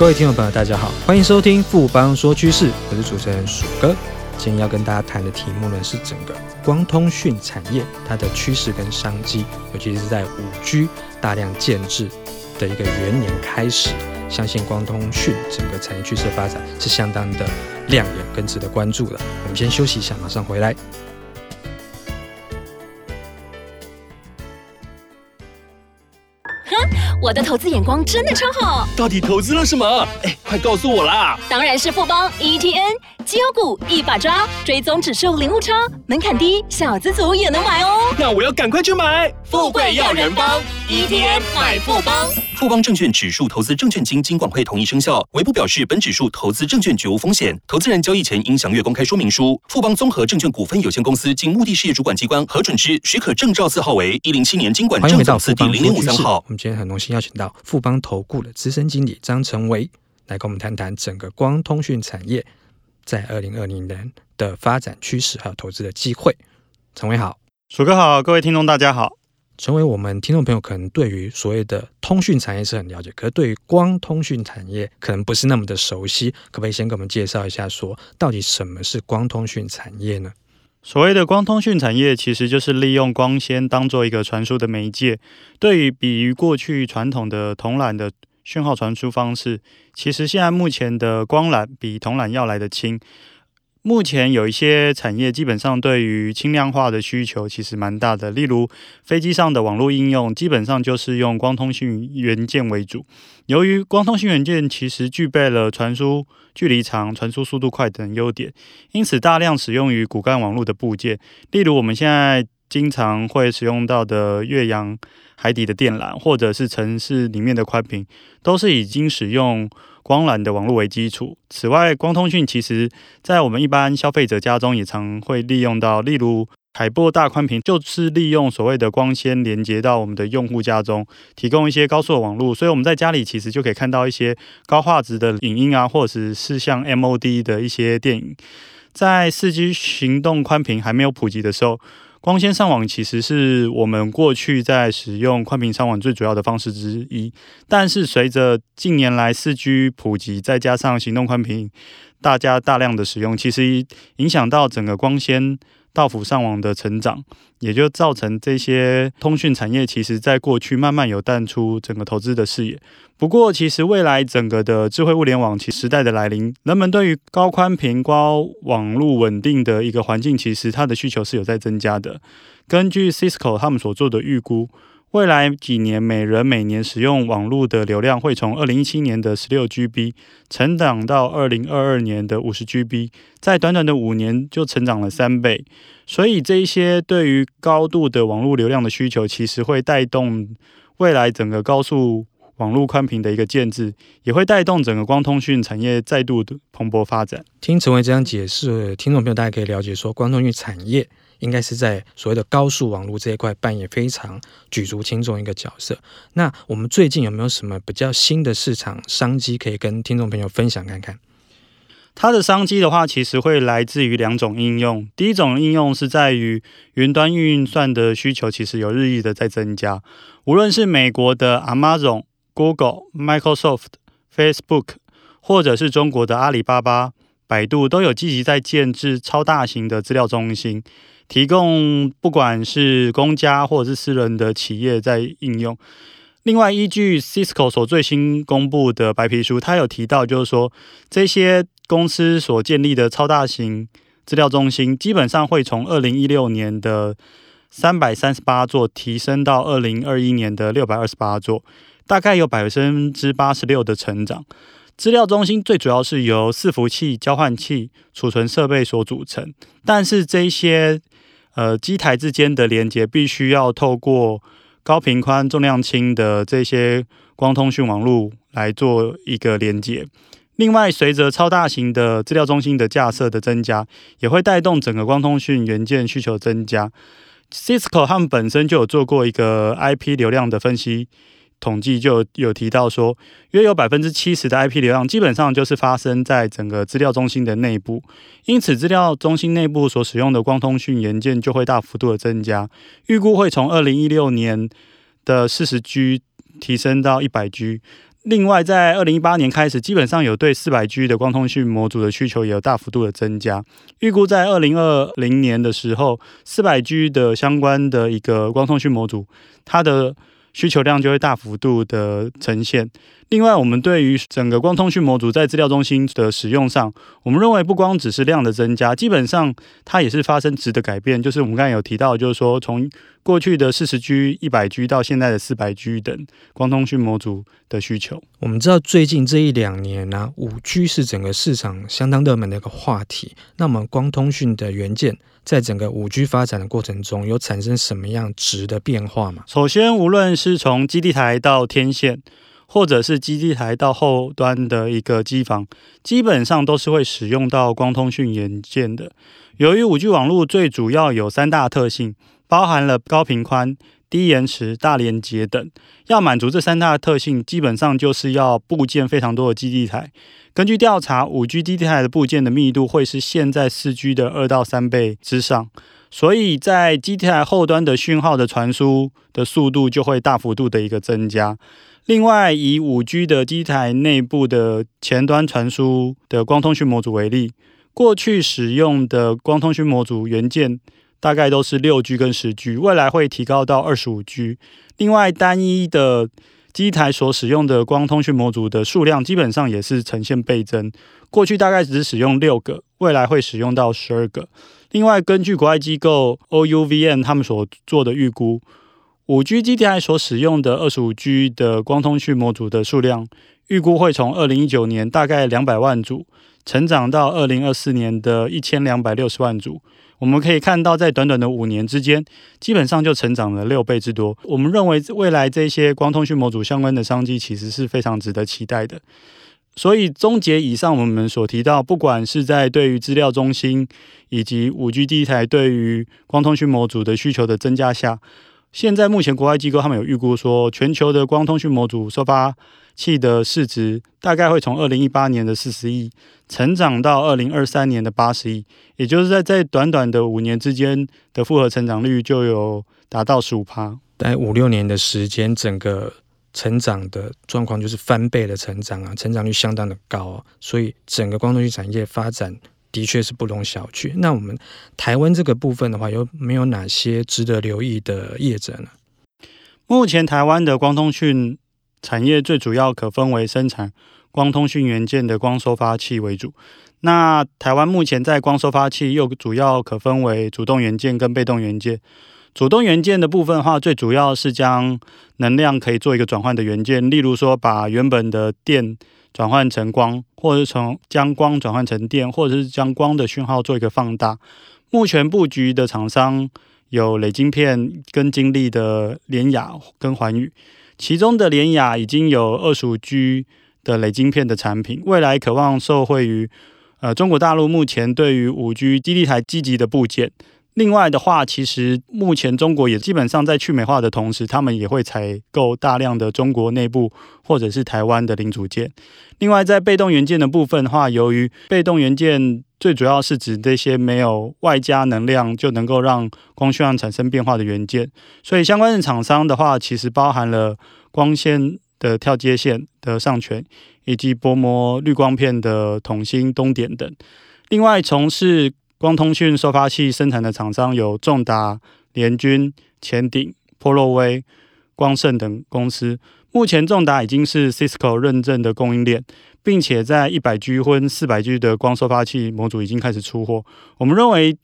各位听众朋友，大家好，欢迎收听富邦说趋势，我是主持人鼠哥。今天要跟大家谈的题目呢，是整个光通讯产业它的趋势跟商机，尤其是在五 G 大量建置的一个元年开始，相信光通讯整个产业趋势的发展是相当的亮眼跟值得关注的。我们先休息一下，马上回来。我的投资眼光真的超好，到底投资了什么？哎，快告诉我啦！当然是富邦 ETN 绩优股一把抓，追踪指数零误差，门槛低，小资族也能买哦。那我要赶快去买，富贵要人帮，ETN 买富邦。富邦证券指数投资证券经金管会同意生效，唯不表示本指数投资证券绝无风险。投资人交易前应详阅公开说明书。富邦综合证券股份有限公司经目的事业主管机关核准之许可证照字号为一零七年金管证照字第零零五三号。我们今天很荣幸邀请到富邦投顾的资深经理张成维来跟我们谈谈整个光通讯产业在二零二零年的发展趋势还有投资的机会。成维好，鼠哥好，各位听众大家好。成为我们听众朋友可能对于所谓的通讯产业是很了解，可是对于光通讯产业可能不是那么的熟悉，可不可以先给我们介绍一下说，说到底什么是光通讯产业呢？所谓的光通讯产业，其实就是利用光纤当做一个传输的媒介，对于比于过去传统的铜缆的讯号传输方式，其实现在目前的光缆比铜缆要来得轻。目前有一些产业基本上对于轻量化的需求其实蛮大的，例如飞机上的网络应用，基本上就是用光通讯元件为主。由于光通讯元件其实具备了传输距离长、传输速度快等优点，因此大量使用于骨干网络的部件，例如我们现在经常会使用到的越洋海底的电缆，或者是城市里面的宽频，都是已经使用。光缆的网络为基础。此外，光通讯其实在我们一般消费者家中也常会利用到，例如海波大宽频，就是利用所谓的光纤连接到我们的用户家中，提供一些高速的网络。所以我们在家里其实就可以看到一些高画质的影音啊，或者是像 MOD 的一些电影。在四 G 行动宽频还没有普及的时候。光纤上网其实是我们过去在使用宽频上网最主要的方式之一，但是随着近年来四 G 普及，再加上行动宽频大家大量的使用，其实影响到整个光纤。到府上网的成长，也就造成这些通讯产业，其实在过去慢慢有淡出整个投资的视野。不过，其实未来整个的智慧物联网其时代的来临，人们对于高宽频、高网络稳定的一个环境，其实它的需求是有在增加的。根据 Cisco 他们所做的预估。未来几年，每人每年使用网络的流量会从二零一七年的十六 GB 成长到二零二二年的五十 GB，在短短的五年就成长了三倍。所以，这一些对于高度的网络流量的需求，其实会带动未来整个高速网络宽频的一个建制，也会带动整个光通讯产业再度的蓬勃发展。听陈伟这样解释，听众朋友大家可以了解说，光通讯产业。应该是在所谓的高速网络这一块扮演非常举足轻重一个角色。那我们最近有没有什么比较新的市场商机可以跟听众朋友分享看看？它的商机的话，其实会来自于两种应用。第一种应用是在于云端运算的需求，其实有日益的在增加。无论是美国的 Amazon、Google、Microsoft、Facebook，或者是中国的阿里巴巴、百度，都有积极在建置超大型的资料中心。提供不管是公家或者是私人的企业在应用。另外，依据 Cisco 所最新公布的白皮书，它有提到，就是说这些公司所建立的超大型资料中心，基本上会从二零一六年的三百三十八座提升到二零二一年的六百二十八座，大概有百分之八十六的成长。资料中心最主要是由伺服器、交换器、储存设备所组成，但是这些呃，机台之间的连接必须要透过高频宽、重量轻的这些光通讯网络来做一个连接。另外，随着超大型的资料中心的架设的增加，也会带动整个光通讯元件需求增加。Cisco 他们本身就有做过一个 IP 流量的分析。统计就有提到说，约有百分之七十的 IP 流量基本上就是发生在整个资料中心的内部，因此资料中心内部所使用的光通讯元件就会大幅度的增加，预估会从二零一六年的四十 G 提升到一百 G。另外，在二零一八年开始，基本上有对四百 G 的光通讯模组的需求也有大幅度的增加。预估在二零二零年的时候，四百 G 的相关的一个光通讯模组，它的需求量就会大幅度的呈现。另外，我们对于整个光通讯模组在资料中心的使用上，我们认为不光只是量的增加，基本上它也是发生值的改变。就是我们刚才有提到，就是说从过去的四十 G、一百 G 到现在的四百 G 等光通讯模组的需求。我们知道最近这一两年呢、啊，五 G 是整个市场相当热门的一个话题。那么光通讯的元件在整个五 G 发展的过程中，有产生什么样值的变化吗？首先，无论是从基地台到天线。或者是基地台到后端的一个机房，基本上都是会使用到光通讯元件的。由于五 G 网络最主要有三大特性，包含了高频宽、低延迟、大连接等。要满足这三大特性，基本上就是要部件非常多的基地台。根据调查，五 G 基地台的部件的密度会是现在四 G 的二到三倍之上，所以在基地台后端的讯号的传输的速度就会大幅度的一个增加。另外，以五 G 的机台内部的前端传输的光通讯模组为例，过去使用的光通讯模组元件大概都是六 G 跟十 G，未来会提高到二十五 G。另外，单一的机台所使用的光通讯模组的数量基本上也是呈现倍增，过去大概只使用六个，未来会使用到十二个。另外，根据国外机构 OUVN 他们所做的预估。五 G 基地台所使用的二十五 G 的光通讯模组的数量，预估会从二零一九年大概两百万组，成长到二零二四年的一千两百六十万组。我们可以看到，在短短的五年之间，基本上就成长了六倍之多。我们认为，未来这些光通讯模组相关的商机，其实是非常值得期待的。所以，终结以上我们所提到，不管是在对于资料中心以及五 G 地台对于光通讯模组的需求的增加下，现在目前国外机构他们有预估说，全球的光通讯模组收发器的市值大概会从二零一八年的四十亿成长到二零二三年的八十亿，也就是在在短短的五年之间的复合成长率就有达到十五趴。在五六年的时间，整个成长的状况就是翻倍的成长啊，成长率相当的高啊，所以整个光通讯产业发展。的确是不容小觑。那我们台湾这个部分的话，有没有哪些值得留意的业者呢？目前台湾的光通讯产业最主要可分为生产光通讯元件的光收发器为主。那台湾目前在光收发器又主要可分为主动元件跟被动元件。主动元件的部分的话，最主要是将能量可以做一个转换的元件，例如说把原本的电。转换成光，或者是从将光转换成电，或者是将光的讯号做一个放大。目前布局的厂商有磊晶片跟金立的联雅跟环宇，其中的联雅已经有二十五 G 的磊晶片的产品，未来渴望受惠于呃中国大陆目前对于五 G 基地台积极的部件。另外的话，其实目前中国也基本上在去美化的同时，他们也会采购大量的中国内部或者是台湾的零组件。另外，在被动元件的部分的话，由于被动元件最主要是指这些没有外加能量就能够让光讯号产生变化的元件，所以相关的厂商的话，其实包含了光纤的跳接线的上诠，以及薄膜滤光片的统芯、东点等。另外，从事光通讯收发器生产的厂商有重达、联军、前鼎、波洛威、光盛等公司。目前重达已经是 Cisco 认证的供应链，并且在一百 G 或四百 G 的光收发器模组已经开始出货。我们认为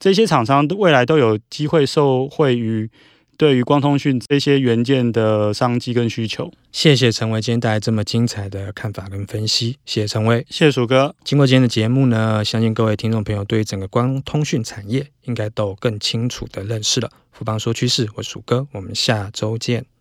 这些厂商未来都有机会受惠于。对于光通讯这些元件的商机跟需求，谢谢陈威今天带来这么精彩的看法跟分析，谢谢陈威，谢谢鼠哥。经过今天的节目呢，相信各位听众朋友对于整个光通讯产业应该都有更清楚的认识了。富邦说趋势，我是鼠哥，我们下周见。